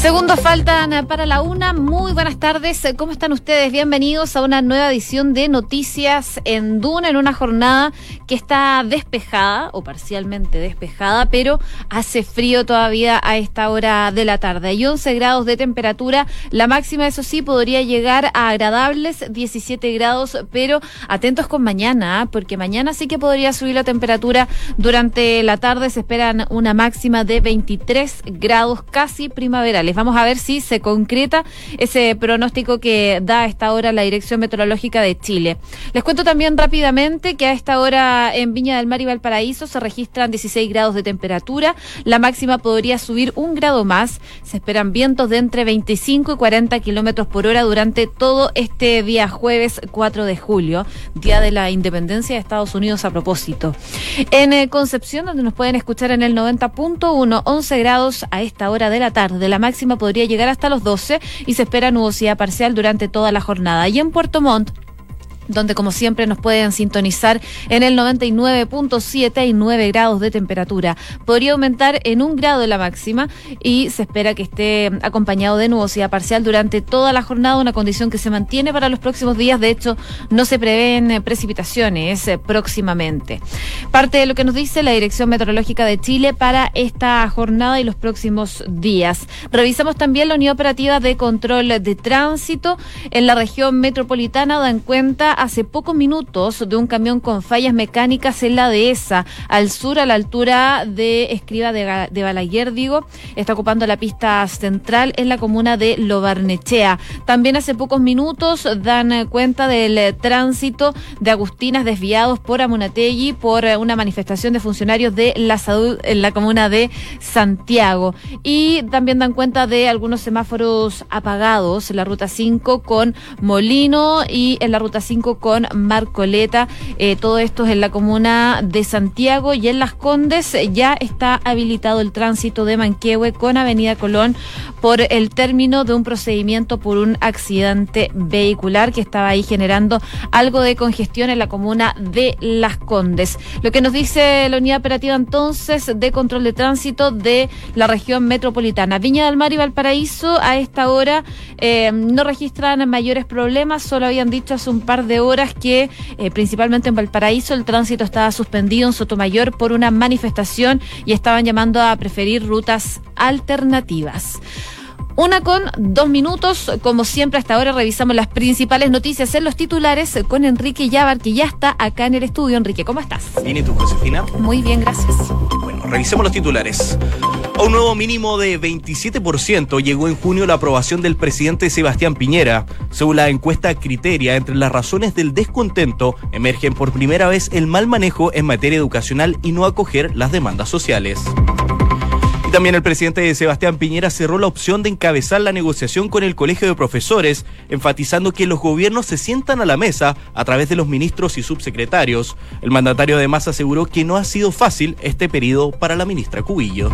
Segundos faltan para la una. Muy buenas tardes. ¿Cómo están ustedes? Bienvenidos a una nueva edición de Noticias en Duna, en una jornada que está despejada o parcialmente despejada, pero hace frío todavía a esta hora de la tarde. Hay 11 grados de temperatura. La máxima, eso sí, podría llegar a agradables 17 grados, pero atentos con mañana, ¿ah? porque mañana sí que podría subir la temperatura durante la tarde. Se esperan una máxima de 23 grados casi primaverales. Vamos a ver si se concreta ese pronóstico que da a esta hora la Dirección Meteorológica de Chile. Les cuento también rápidamente que a esta hora en Viña del Mar y Valparaíso se registran 16 grados de temperatura. La máxima podría subir un grado más. Se esperan vientos de entre 25 y 40 kilómetros por hora durante todo este día jueves 4 de julio, día de la independencia de Estados Unidos a propósito. En eh, Concepción, donde nos pueden escuchar en el 90.1, 11 grados a esta hora de la tarde. La máxima podría llegar hasta los 12 y se espera nubosidad parcial durante toda la jornada. Y en Puerto Montt, donde como siempre nos pueden sintonizar en el 99.7 y 9 grados de temperatura. Podría aumentar en un grado la máxima y se espera que esté acompañado de nubosidad parcial durante toda la jornada, una condición que se mantiene para los próximos días. De hecho, no se prevén precipitaciones eh, próximamente. Parte de lo que nos dice la Dirección Meteorológica de Chile para esta jornada y los próximos días. Revisamos también la unidad operativa de control de tránsito en la región metropolitana, dan cuenta hace pocos minutos de un camión con fallas mecánicas en la dehesa, al sur, a la altura de Escriba de, de Balaguer, digo. Está ocupando la pista central en la comuna de Lobarnechea. También hace pocos minutos dan cuenta del tránsito de Agustinas desviados por Amunategui por una manifestación de funcionarios de la salud en la comuna de Santiago. Y también dan cuenta de algunos semáforos apagados en la ruta 5 con Molino y en la ruta 5 con Marcoleta. Eh, todo esto es en la comuna de Santiago y en Las Condes ya está habilitado el tránsito de Manquehue con Avenida Colón por el término de un procedimiento por un accidente vehicular que estaba ahí generando algo de congestión en la comuna de Las Condes. Lo que nos dice la unidad operativa entonces de control de tránsito de la región metropolitana. Viña del Mar y Valparaíso a esta hora eh, no registran mayores problemas, solo habían dicho hace un par de horas que eh, principalmente en Valparaíso el tránsito estaba suspendido en Sotomayor por una manifestación y estaban llamando a preferir rutas alternativas. Una con dos minutos. Como siempre, hasta ahora revisamos las principales noticias en los titulares con Enrique Yavar, que ya está acá en el estudio. Enrique, ¿cómo estás? Bien, ¿y tú, Josefina? Muy bien, gracias. Bueno, revisemos los titulares. A un nuevo mínimo de 27% llegó en junio la aprobación del presidente Sebastián Piñera. Según la encuesta Criteria, entre las razones del descontento emergen por primera vez el mal manejo en materia educacional y no acoger las demandas sociales. Y también el presidente Sebastián Piñera cerró la opción de encabezar la negociación con el Colegio de Profesores, enfatizando que los gobiernos se sientan a la mesa a través de los ministros y subsecretarios. El mandatario además aseguró que no ha sido fácil este periodo para la ministra Cubillo.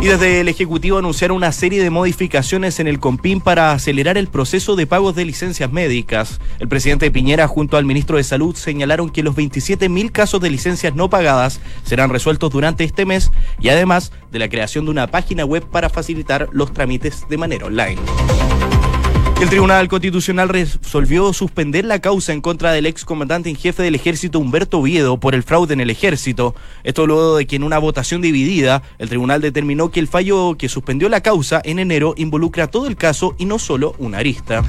Y desde el Ejecutivo anunciaron una serie de modificaciones en el COMPIN para acelerar el proceso de pagos de licencias médicas. El presidente Piñera junto al ministro de Salud señalaron que los 27.000 casos de licencias no pagadas serán resueltos durante este mes y además de la creación de una página web para facilitar los trámites de manera online. El Tribunal Constitucional resolvió suspender la causa en contra del ex comandante en jefe del ejército Humberto Oviedo por el fraude en el ejército. Esto luego de que en una votación dividida, el tribunal determinó que el fallo que suspendió la causa en enero involucra todo el caso y no solo una arista.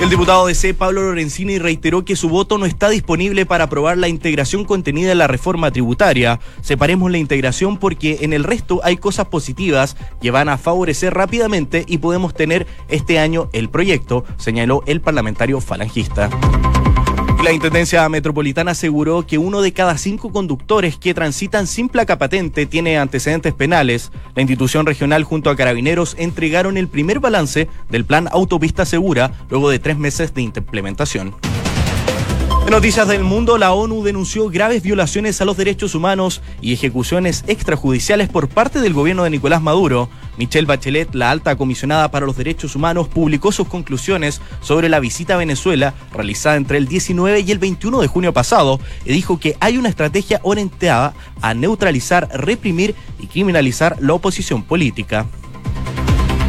El diputado de C, Pablo Lorenzini, reiteró que su voto no está disponible para aprobar la integración contenida en la reforma tributaria. Separemos la integración porque en el resto hay cosas positivas que van a favorecer rápidamente y podemos tener este año el proyecto, señaló el parlamentario falangista. La Intendencia Metropolitana aseguró que uno de cada cinco conductores que transitan sin placa patente tiene antecedentes penales. La institución regional junto a Carabineros entregaron el primer balance del plan Autopista Segura luego de tres meses de implementación. En noticias del mundo, la ONU denunció graves violaciones a los derechos humanos y ejecuciones extrajudiciales por parte del gobierno de Nicolás Maduro. Michelle Bachelet, la alta comisionada para los derechos humanos, publicó sus conclusiones sobre la visita a Venezuela realizada entre el 19 y el 21 de junio pasado y dijo que hay una estrategia orientada a neutralizar, reprimir y criminalizar la oposición política.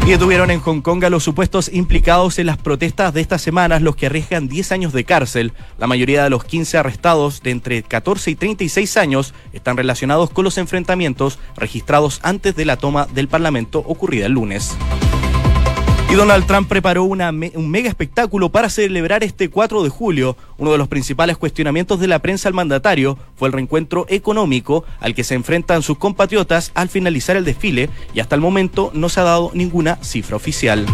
Y detuvieron en Hong Kong a los supuestos implicados en las protestas de estas semanas, los que arriesgan 10 años de cárcel. La mayoría de los 15 arrestados, de entre 14 y 36 años, están relacionados con los enfrentamientos registrados antes de la toma del Parlamento ocurrida el lunes. Y Donald Trump preparó un mega espectáculo para celebrar este 4 de julio. Uno de los principales cuestionamientos de la prensa al mandatario fue el reencuentro económico al que se enfrentan sus compatriotas al finalizar el desfile y hasta el momento no se ha dado ninguna cifra oficial.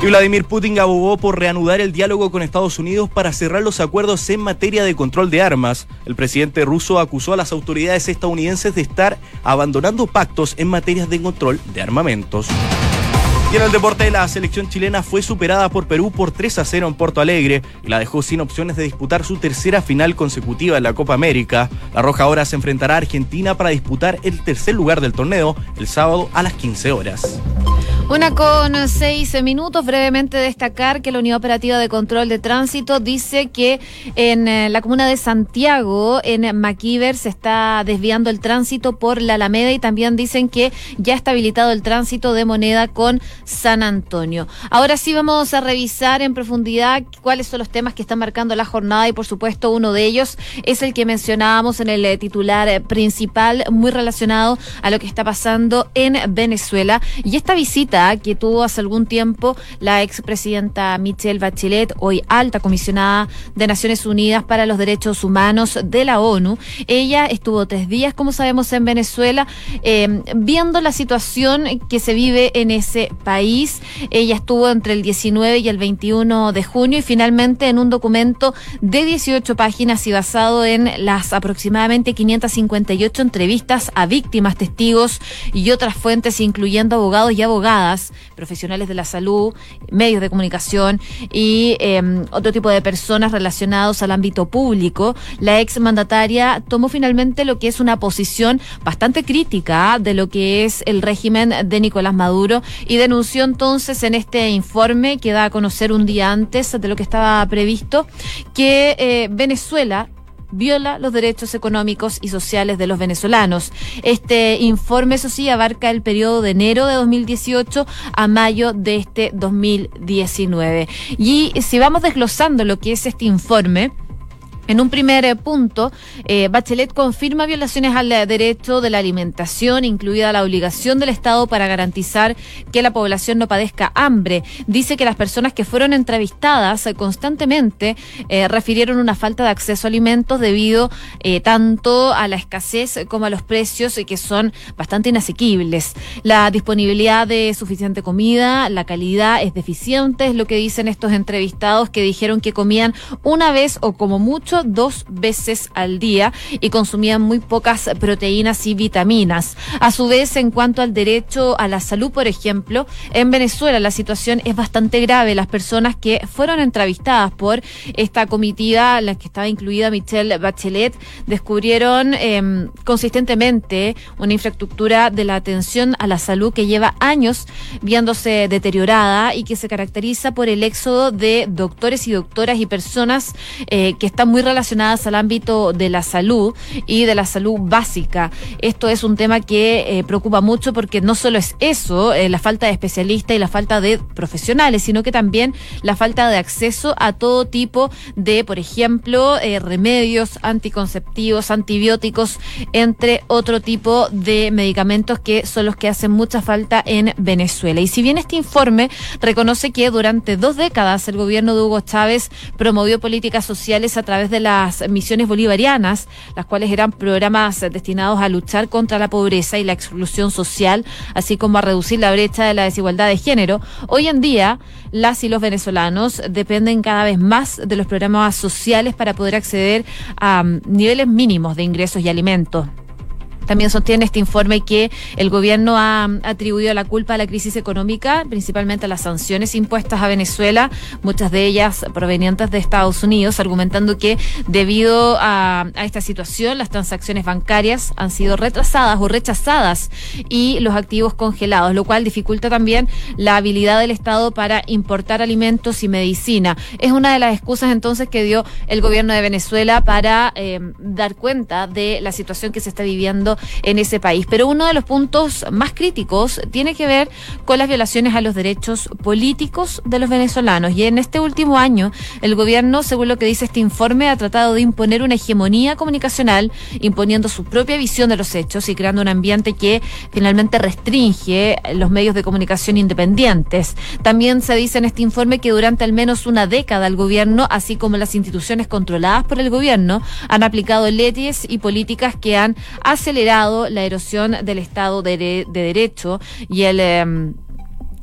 Y Vladimir Putin abogó por reanudar el diálogo con Estados Unidos para cerrar los acuerdos en materia de control de armas. El presidente ruso acusó a las autoridades estadounidenses de estar abandonando pactos en materias de control de armamentos. Y en el deporte, la selección chilena fue superada por Perú por 3 a 0 en Porto Alegre y la dejó sin opciones de disputar su tercera final consecutiva en la Copa América. La Roja ahora se enfrentará a Argentina para disputar el tercer lugar del torneo el sábado a las 15 horas. Una con seis minutos. Brevemente destacar que la Unidad Operativa de Control de Tránsito dice que en eh, la comuna de Santiago, en Maquiver, se está desviando el tránsito por la Alameda y también dicen que ya está habilitado el tránsito de moneda con San Antonio. Ahora sí vamos a revisar en profundidad cuáles son los temas que están marcando la jornada y por supuesto uno de ellos es el que mencionábamos en el eh, titular eh, principal, muy relacionado a lo que está pasando en Venezuela. Y esta visita que tuvo hace algún tiempo la expresidenta Michelle Bachelet, hoy alta comisionada de Naciones Unidas para los Derechos Humanos de la ONU. Ella estuvo tres días, como sabemos, en Venezuela, eh, viendo la situación que se vive en ese país. Ella estuvo entre el 19 y el 21 de junio y finalmente en un documento de 18 páginas y basado en las aproximadamente 558 entrevistas a víctimas, testigos y otras fuentes, incluyendo abogados y abogadas profesionales de la salud, medios de comunicación y em, otro tipo de personas relacionados al ámbito público, la ex mandataria tomó finalmente lo que es una posición bastante crítica de lo que es el régimen de Nicolás Maduro y denunció entonces en este informe que da a conocer un día antes de lo que estaba previsto que eh, Venezuela viola los derechos económicos y sociales de los venezolanos. Este informe, eso sí, abarca el periodo de enero de 2018 a mayo de este 2019. Y si vamos desglosando lo que es este informe, en un primer eh, punto, eh, Bachelet confirma violaciones al derecho de la alimentación, incluida la obligación del Estado para garantizar que la población no padezca hambre. Dice que las personas que fueron entrevistadas eh, constantemente refirieron una falta de acceso a alimentos debido tanto a la escasez como a los precios que son bastante inasequibles. La disponibilidad de suficiente comida, la calidad es deficiente, es lo que dicen estos entrevistados que dijeron que comían una vez o como mucho dos veces al día y consumían muy pocas proteínas y vitaminas. A su vez, en cuanto al derecho a la salud, por ejemplo, en Venezuela la situación es bastante grave. Las personas que fueron entrevistadas por esta comitiva, la que estaba incluida Michelle Bachelet, descubrieron em, consistentemente una infraestructura de la atención a la salud que lleva años viéndose deteriorada y que se caracteriza por el éxodo de doctores y doctoras y personas eh, que están muy relacionadas al ámbito de la salud y de la salud básica. Esto es un tema que eh, preocupa mucho porque no solo es eso, eh, la falta de especialistas y la falta de profesionales, sino que también la falta de acceso a todo tipo de, por ejemplo, eh, remedios anticonceptivos, antibióticos, entre otro tipo de medicamentos que son los que hacen mucha falta en Venezuela. Y si bien este informe reconoce que durante dos décadas el gobierno de Hugo Chávez promovió políticas sociales a través de las misiones bolivarianas, las cuales eran programas destinados a luchar contra la pobreza y la exclusión social, así como a reducir la brecha de la desigualdad de género. Hoy en día, las y los venezolanos dependen cada vez más de los programas sociales para poder acceder a mm, niveles mínimos de ingresos y alimentos. También sostiene este informe que el gobierno ha atribuido la culpa a la crisis económica, principalmente a las sanciones impuestas a Venezuela, muchas de ellas provenientes de Estados Unidos, argumentando que debido a, esta situación las transacciones bancarias han sido retrasadas o rechazadas y los activos congelados, lo cual dificulta también la habilidad del Estado para importar alimentos y medicina. Es una de las excusas entonces que dio el gobierno de Venezuela para eh, dar cuenta de la situación que se está viviendo en ese país. Pero uno de los puntos más críticos tiene que ver con las violaciones a los derechos políticos de los venezolanos. Y en este último año, el gobierno, según lo que dice este informe, ha tratado de imponer una hegemonía comunicacional, imponiendo su propia visión de los hechos y creando un ambiente que finalmente restringe los medios de comunicación independientes. También se dice en este informe que durante al menos una década el gobierno, así como las instituciones controladas por el gobierno, han aplicado leyes y políticas que han acelerado la erosión del Estado de, Derecho y el... Em,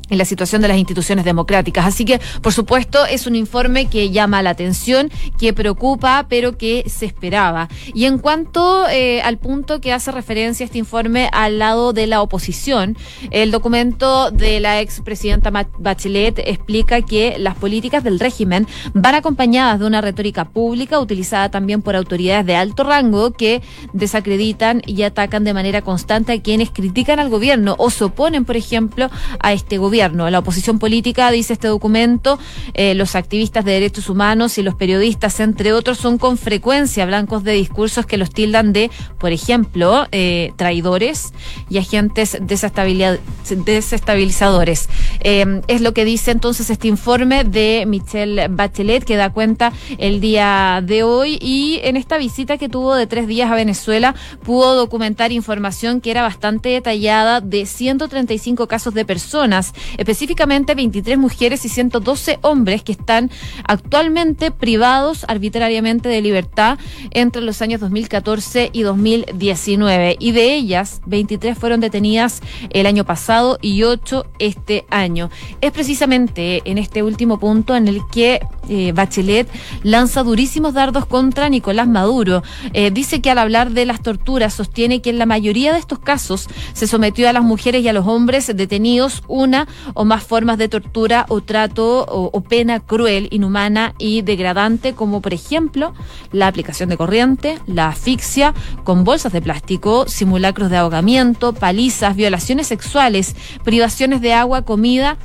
en la situación de las instituciones democráticas. Así que, por supuesto, es un informe que llama la atención, que preocupa, pero que se esperaba. Y en cuanto eh, al punto que hace referencia este informe al lado de la oposición, el documento de la expresidenta Bachelet explica que las políticas del régimen van acompañadas de una retórica pública utilizada también por autoridades de alto rango que desacreditan y atacan de manera constante a quienes critican al gobierno o se oponen, por ejemplo, a este gobierno. La oposición política, dice este documento, eh, los activistas de derechos humanos y los periodistas, entre otros, son con frecuencia blancos de discursos que los tildan de, por ejemplo, eh, traidores y agentes desestabilizadores. Eh, es lo que dice entonces este informe de Michelle Bachelet que da cuenta el día de hoy y en esta visita que tuvo de tres días a Venezuela pudo documentar información que era bastante detallada de 135 casos de personas específicamente 23 mujeres y 112 hombres que están actualmente privados arbitrariamente de libertad entre los años 2014 y 2019. Y de ellas, 23 fueron detenidas el año pasado y 8 este año. Es precisamente en este último punto en el que eh, Bachelet lanza durísimos dardos contra Nicolás Maduro. Eh, dice que al hablar de las torturas sostiene que en la mayoría de estos casos se sometió a las mujeres y a los hombres detenidos una o más formas de tortura o trato o, pena cruel, inhumana y degradante, como por ejemplo la aplicación de corriente, la asfixia con bolsas de plástico, simulacros de ahogamiento, palizas, violaciones sexuales, privaciones de agua, comida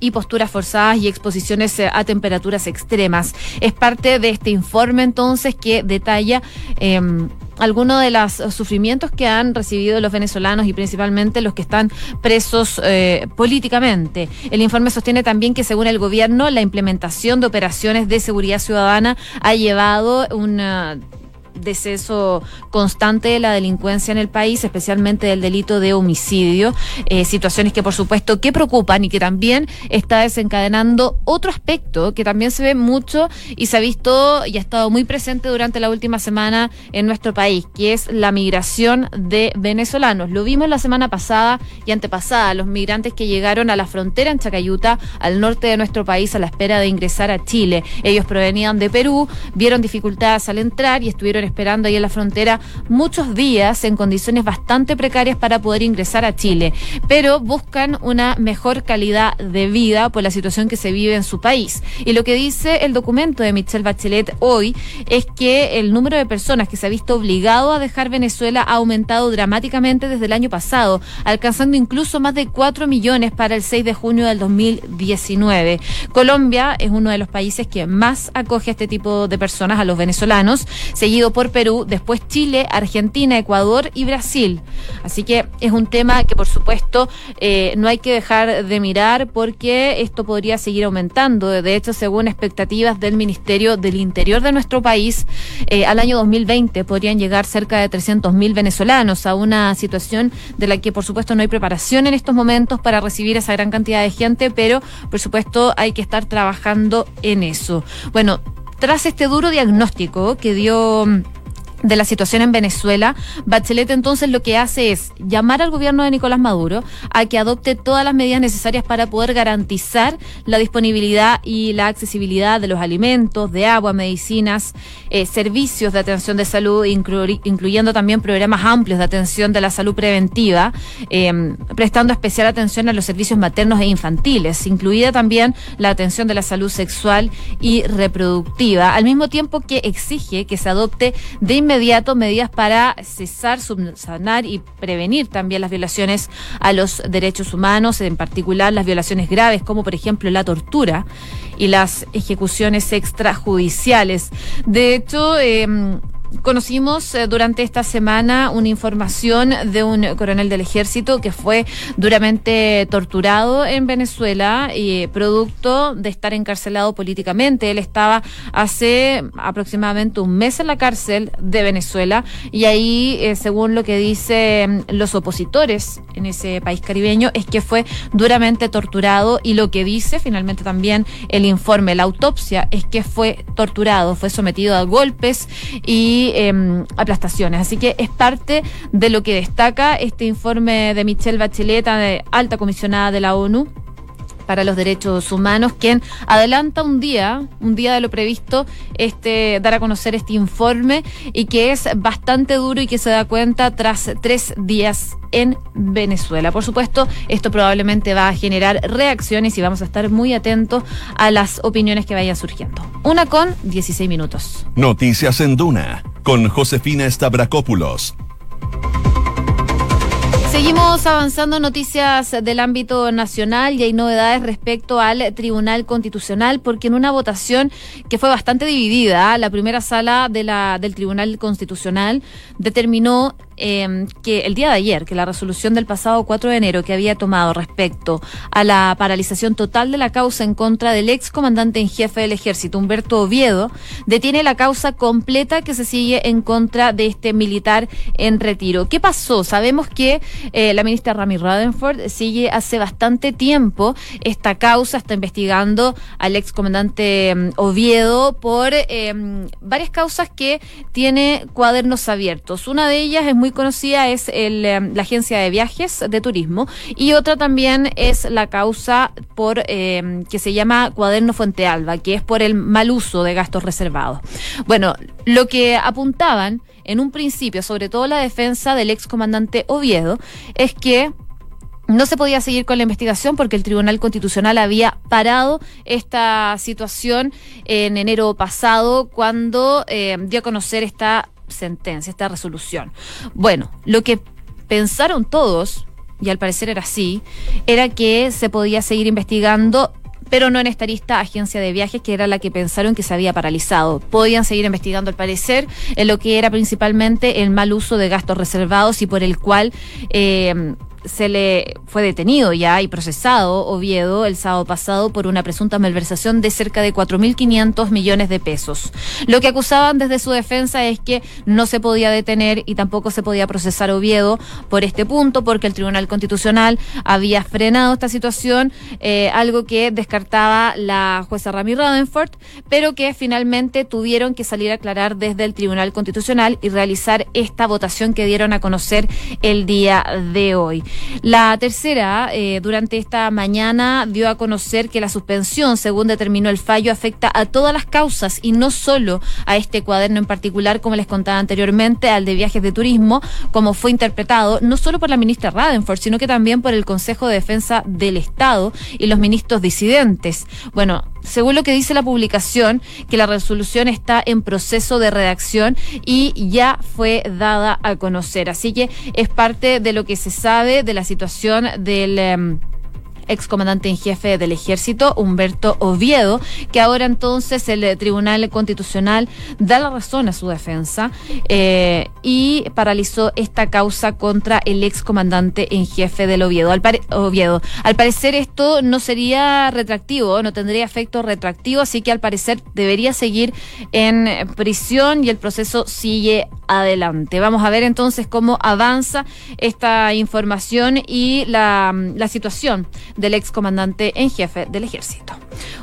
y posturas forzadas y exposiciones eh, a temperaturas extremas. Es parte de este informe entonces que detalla eh, algunos de los sufrimientos que han recibido los venezolanos y principalmente los que están presos eh, políticamente. El informe sostiene también que según el gobierno la implementación de operaciones de seguridad ciudadana ha llevado una deceso constante de la delincuencia en el país, especialmente del delito de homicidio, eh, situaciones que por supuesto que preocupan y que también está desencadenando otro aspecto que también se ve mucho y se ha visto y ha estado muy presente durante la última semana en nuestro país, que es la migración de venezolanos. Lo vimos la semana pasada y antepasada, los migrantes que llegaron a la frontera en Chacayuta, al norte de nuestro país, a la espera de ingresar a Chile. Ellos provenían de Perú, vieron dificultades al entrar y esperando ahí en la frontera muchos días en condiciones bastante precarias para poder ingresar a Chile, pero buscan una mejor calidad de vida por la situación que se vive en su país. Y lo que dice el documento de Michelle Bachelet hoy es que el número de personas que se ha visto obligado a dejar Venezuela ha aumentado dramáticamente desde el año pasado, alcanzando incluso más de 4 millones para el 6 de junio del 2019. Colombia es uno de los países que más acoge a este tipo de personas, a los venezolanos, seguido por Perú, después Chile, Argentina, Ecuador y Brasil. Así que es un tema que por supuesto eh, no hay que dejar de mirar porque esto podría seguir aumentando. De hecho, según expectativas del Ministerio del Interior de nuestro país, eh, al año 2020 podrían llegar cerca de 300.000 venezolanos a una situación de la que por supuesto no hay preparación en estos momentos para recibir esa gran cantidad de gente, pero por supuesto hay que estar trabajando en eso. Bueno, tras este duro diagnóstico que dio de la situación en Venezuela, Bachelet entonces lo que hace es llamar al gobierno de Nicolás Maduro a que adopte todas las medidas necesarias para poder garantizar la disponibilidad y la accesibilidad de los alimentos, de agua, medicinas, eh, servicios de atención de salud, incluyendo también programas amplios de atención de la salud preventiva, em, prestando especial atención a los servicios maternos e infantiles, incluida también la atención de la salud sexual y reproductiva, al mismo tiempo que exige que se adopte de inmediato inmediato medidas para cesar, subsanar y prevenir también las violaciones a los derechos humanos, en particular las violaciones graves, como por ejemplo la tortura y las ejecuciones extrajudiciales. De hecho, eh, conocimos eh, durante esta semana una información de un coronel del ejército que fue duramente torturado en Venezuela y producto de estar encarcelado políticamente. Él estaba hace aproximadamente un mes en la cárcel de Venezuela y ahí, eh, según lo que dicen los opositores en ese país caribeño, es que fue duramente torturado y lo que dice finalmente también el informe, la autopsia, es que fue torturado, fue sometido a golpes y Em, aplastaciones. Así que es parte de lo que destaca este informe de Michelle Bachelet, de alta comisionada de la ONU para los derechos humanos, quien adelanta un día, un día de lo previsto, este, dar a conocer este informe y que es bastante duro y que se da cuenta tras tres días en Venezuela. Por supuesto, esto probablemente va a generar reacciones y vamos a estar muy atentos a las opiniones que vayan surgiendo. Una con 16 minutos. Noticias en Duna con Josefina Stavrakopoulos. Seguimos avanzando noticias del ámbito nacional y hay novedades respecto al Tribunal Constitucional porque en una votación que fue bastante dividida, la primera sala de la, del Tribunal Constitucional determinó eh, que el día de ayer, que la resolución del pasado 4 de enero que había tomado respecto a la paralización total de la causa en contra del ex comandante en jefe del ejército, Humberto Oviedo, detiene la causa completa que se sigue en contra de este militar en retiro. ¿Qué pasó? Sabemos que eh, la ministra Rami Radenford sigue hace bastante tiempo esta causa, está investigando al ex comandante mm, Oviedo por eh, varias causas que tiene cuadernos abiertos. Una de ellas es muy conocida es em, la agencia de viajes de turismo y otra también es la causa por em, que se llama Cuaderno Fuente Alba, que es por el mal uso de gastos reservados. Bueno, lo que apuntaban en un principio, sobre todo la defensa del ex comandante Oviedo, es que no se podía seguir con la investigación porque el Tribunal Constitucional había parado esta situación en enero pasado cuando em, dio a conocer esta sentencia, esta resolución. Bueno, lo que pensaron todos, y al parecer era así, era que se podía seguir investigando pero no en esta lista agencia de viajes que era la que pensaron que se había paralizado. Podían seguir investigando al parecer en lo que era principalmente el mal uso de gastos reservados y por el cual eh, se le fue detenido ya y procesado Oviedo el sábado pasado por una presunta malversación de cerca de 4.500 millones de pesos. Lo que acusaban desde su defensa es que no se podía detener y tampoco se podía procesar Oviedo por este punto porque el Tribunal Constitucional había frenado esta situación, eh, algo que descartaba la jueza Rami Radenford, pero que finalmente tuvieron que salir a aclarar desde el Tribunal Constitucional y realizar esta votación que dieron a conocer el día de hoy. La tercera, eh, durante esta mañana, dio a conocer que la suspensión, según determinó el fallo, afecta a todas las causas y no solo a este cuaderno en particular, como les contaba anteriormente, al de viajes de turismo, como fue interpretado no solo por la ministra Radenford, sino que también por el Consejo de Defensa del Estado y los ministros disidentes. Bueno, según lo que dice la publicación, que la resolución está en proceso de redacción y ya fue dada a conocer. Así que es parte de lo que se sabe de la situación del... Em, excomandante en jefe del ejército, Humberto Oviedo, que ahora entonces el eh, Tribunal Constitucional da la razón a su defensa eh, y paralizó esta causa contra el excomandante en jefe del Oviedo. Al, Oviedo. al parecer esto no sería retractivo, no tendría efecto retractivo, así que al parecer debería seguir en prisión y el proceso sigue adelante. Vamos a ver entonces cómo avanza esta información y la, la situación del excomandante en jefe del ejército.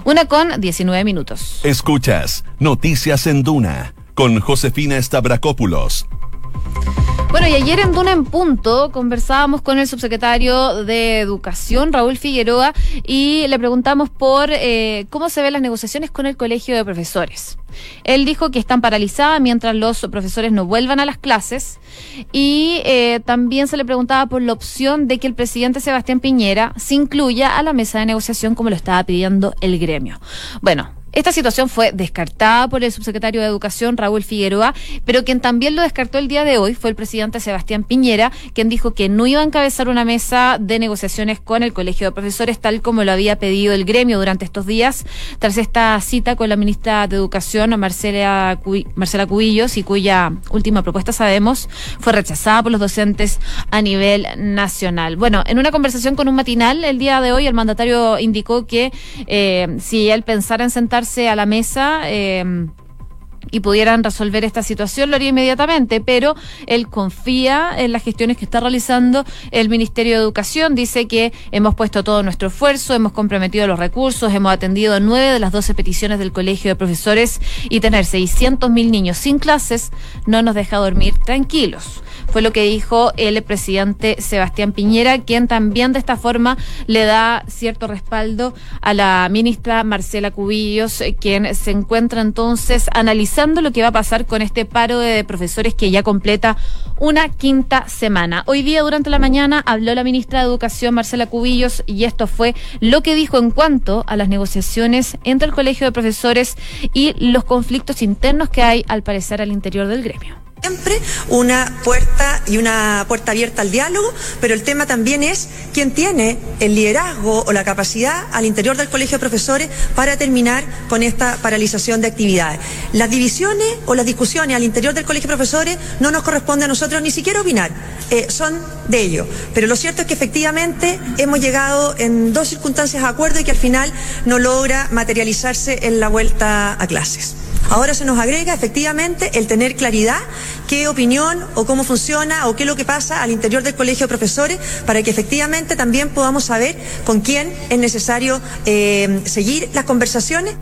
Una con 19 minutos. Escuchas Noticias en Duna con Josefina Stavrakopoulos. Bueno, y ayer en Duna en Punto conversábamos con el subsecretario de Educación, Raúl Figueroa, y le preguntamos por eh, cómo se ven las negociaciones con el Colegio de Profesores. Él dijo que están paralizadas mientras los profesores no vuelvan a las clases y eh, también se le preguntaba por la opción de que el presidente Sebastián Piñera se incluya a la mesa de negociación como lo estaba pidiendo el gremio. Bueno, esta situación fue descartada por el subsecretario de Educación, Raúl Figueroa, pero quien también lo descartó el día de hoy fue el presidente Sebastián Piñera, quien dijo que no iba a encabezar una mesa de negociaciones con el Colegio de Profesores, tal como lo había pedido el gremio durante estos días, tras esta cita con la ministra de Educación, Marcela, Marcela Cubillos, y cuya última propuesta, sabemos, fue rechazada por los docentes a nivel nacional. Bueno, en una conversación con un matinal el día de hoy, el mandatario indicó que eh, si él pensara en sentar a la mesa eh, y pudieran resolver esta situación, lo haría inmediatamente, pero él confía en las gestiones que está realizando el Ministerio de Educación. Dice que hemos puesto todo nuestro esfuerzo, hemos comprometido los recursos, hemos atendido nueve de las doce peticiones del Colegio de Profesores y tener 600 mil niños sin clases no nos deja dormir tranquilos fue lo que dijo el presidente Sebastián Piñera, quien también de esta forma le da cierto respaldo a la ministra Marcela Cubillos, quien se encuentra entonces analizando lo que va a pasar con este paro de profesores que ya completa una quinta semana. Hoy día durante la mañana habló la ministra de Educación Marcela Cubillos y esto fue lo que dijo en cuanto a las negociaciones entre el Colegio de Profesores y los conflictos internos que hay al parecer al interior del gremio siempre una puerta y una puerta abierta al diálogo, pero el tema también es quién tiene el liderazgo o la capacidad al interior del colegio de profesores para terminar con esta paralización de actividades. Las divisiones o las discusiones al interior del colegio de profesores no nos corresponde a nosotros ni siquiera opinar, eh, son de ellos. Pero lo cierto es que efectivamente hemos llegado en dos circunstancias a acuerdo y que al final no logra materializarse en la vuelta a clases. Ahora se nos agrega efectivamente el tener claridad qué opinión o cómo funciona o qué es lo que pasa al interior del colegio de profesores para que efectivamente también podamos saber con quién es necesario eh, seguir las conversaciones.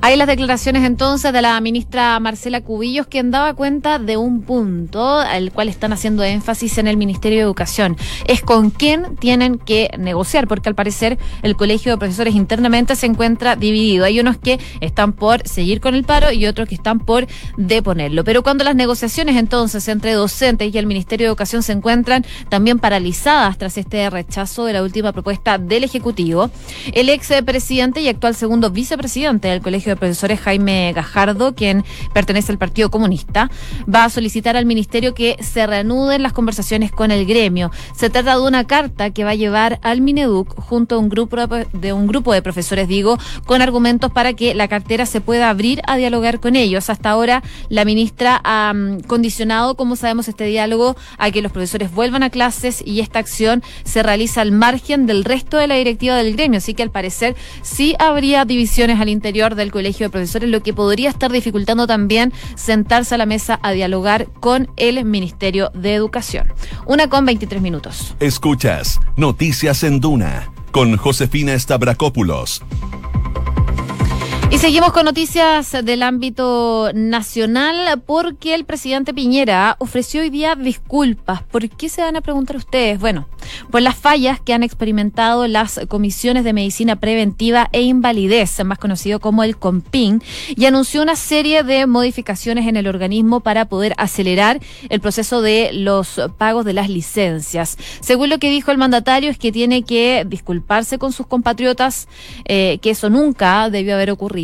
Hay las declaraciones entonces de la ministra Marcela Cubillos, quien daba cuenta de un punto al cual están haciendo énfasis en el Ministerio de Educación. Es con quién tienen que negociar, porque al parecer el colegio de profesores internamente se encuentra dividido. Hay unos que están por seguir con el paro y otros que están por deponerlo. Pero cuando las negociaciones entonces entre docentes y el Ministerio de Educación se encuentran también paralizadas tras este rechazo de la última propuesta del Ejecutivo, el ex presidente y actual segundo vicepresidente del Colegio de Profesores Jaime Gajardo, quien pertenece al Partido Comunista, va a solicitar al Ministerio que se reanuden las conversaciones con el gremio. Se trata de una carta que va a llevar al Mineduc junto a un grupo de, un grupo de profesores, digo, con argumentos para que la cartera se pueda abrir a dialogar con ellos. Hasta ahora, la ministra ha mm, condicionado, como sabemos, este diálogo a que los profesores vuelvan a clases y esta acción se realiza al margen del resto de la directiva del gremio. Así que al parecer sí habría divisiones al interior del colegio de profesores, lo que podría estar dificultando también sentarse a la mesa a dialogar con el Ministerio de Educación. Una con 23 minutos. Escuchas Noticias en Duna con Josefina Stavrakopoulos. Y seguimos con noticias del ámbito nacional porque el presidente Piñera ofreció hoy día disculpas. ¿Por qué se van a preguntar ustedes? Bueno, por las fallas que han experimentado las comisiones de medicina preventiva e invalidez, más conocido como el COMPIN, y anunció una serie de modificaciones en el organismo para poder acelerar el proceso de los pagos de las licencias. Según lo que dijo el mandatario, es que tiene que disculparse con sus compatriotas, eh, que eso nunca debió haber ocurrido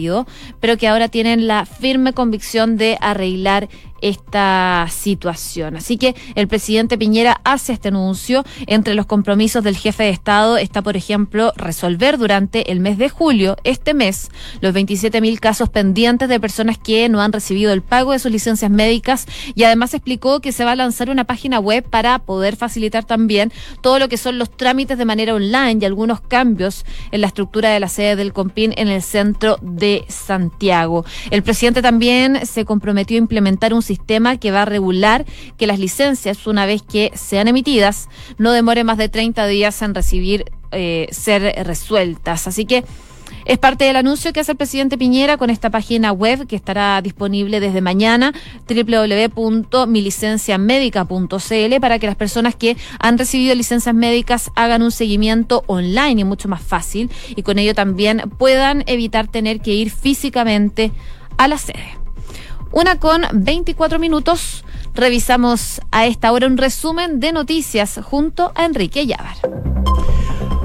pero que ahora tienen la firme convicción de arreglar esta situación. Así que el presidente Piñera hace este anuncio. Entre los compromisos del jefe de Estado está, por ejemplo, resolver durante el mes de julio, este mes, los 27 mil casos pendientes de personas que no han recibido el pago de sus licencias médicas y además explicó que se va a lanzar una página web para poder facilitar también todo lo que son los trámites de manera online y algunos cambios en la estructura de la sede del COMPIN en el centro de Santiago. El presidente también se comprometió a implementar un sistema sistema que va a regular que las licencias, una vez que sean emitidas, no demore más de 30 días en recibir, eh, ser resueltas. Así que Es parte del anuncio que hace el presidente Piñera con esta página web que estará disponible desde mañana, www.milicenciamedica.cl, para que las personas que han recibido licencias médicas hagan un seguimiento online y mucho más fácil y con ello también puedan evitar tener que ir físicamente a la sede. Una con 24 minutos. Revisamos a esta hora un resumen de noticias junto a Enrique Llávar.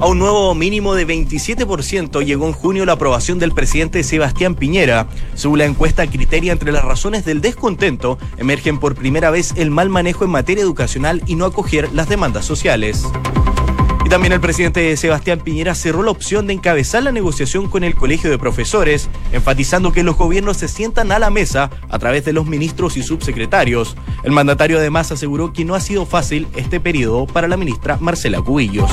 A un nuevo mínimo de 27% llegó en junio la aprobación del presidente Sebastián Piñera. Según la encuesta Criteria, entre las razones del descontento emergen por primera vez el mal manejo en materia educacional y no acoger las demandas sociales. Y también el presidente Sebastián Piñera cerró la opción de encabezar la negociación con el Colegio de Profesores, enfatizando que los gobiernos se sientan a la mesa a través de los ministros y subsecretarios. El mandatario además aseguró que no ha sido fácil este periodo para la ministra Marcela Cubillos.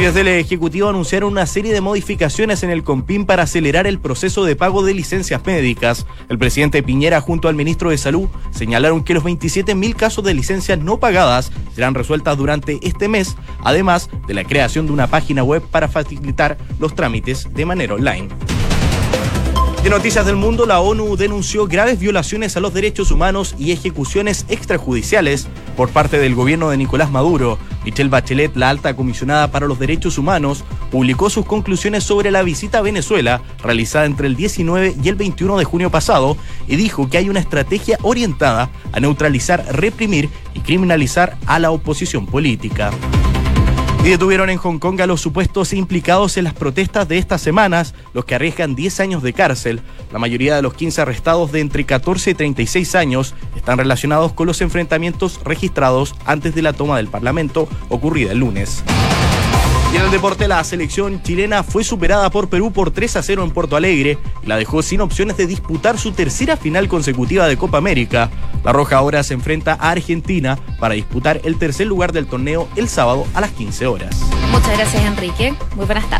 Y desde el Ejecutivo anunciaron una serie de modificaciones en el COMPIN para acelerar el proceso de pago de licencias médicas. El presidente Piñera junto al ministro de Salud señalaron que los 27.000 casos de licencias no pagadas serán resueltas durante este mes, además de la creación de una página web para facilitar los trámites de manera online. De Noticias del Mundo, la ONU denunció graves violaciones a los derechos humanos y ejecuciones extrajudiciales por parte del gobierno de Nicolás Maduro. Michelle Bachelet, la alta comisionada para los derechos humanos, publicó sus conclusiones sobre la visita a Venezuela realizada entre el 19 y el 21 de junio pasado y dijo que hay una estrategia orientada a neutralizar, reprimir y criminalizar a la oposición política. Y detuvieron en Hong Kong a los supuestos implicados en las protestas de estas semanas, los que arriesgan 10 años de cárcel. La mayoría de los 15 arrestados de entre 14 y 36 años están relacionados con los enfrentamientos registrados antes de la toma del Parlamento ocurrida el lunes. Y en el deporte, la selección chilena fue superada por Perú por 3 a 0 en Porto Alegre la dejó sin opciones de disputar su tercera final consecutiva de Copa América. La Roja ahora se enfrenta a Argentina para disputar el tercer lugar del torneo el sábado a las 15 horas. Muchas gracias, Enrique. Muy buenas tardes.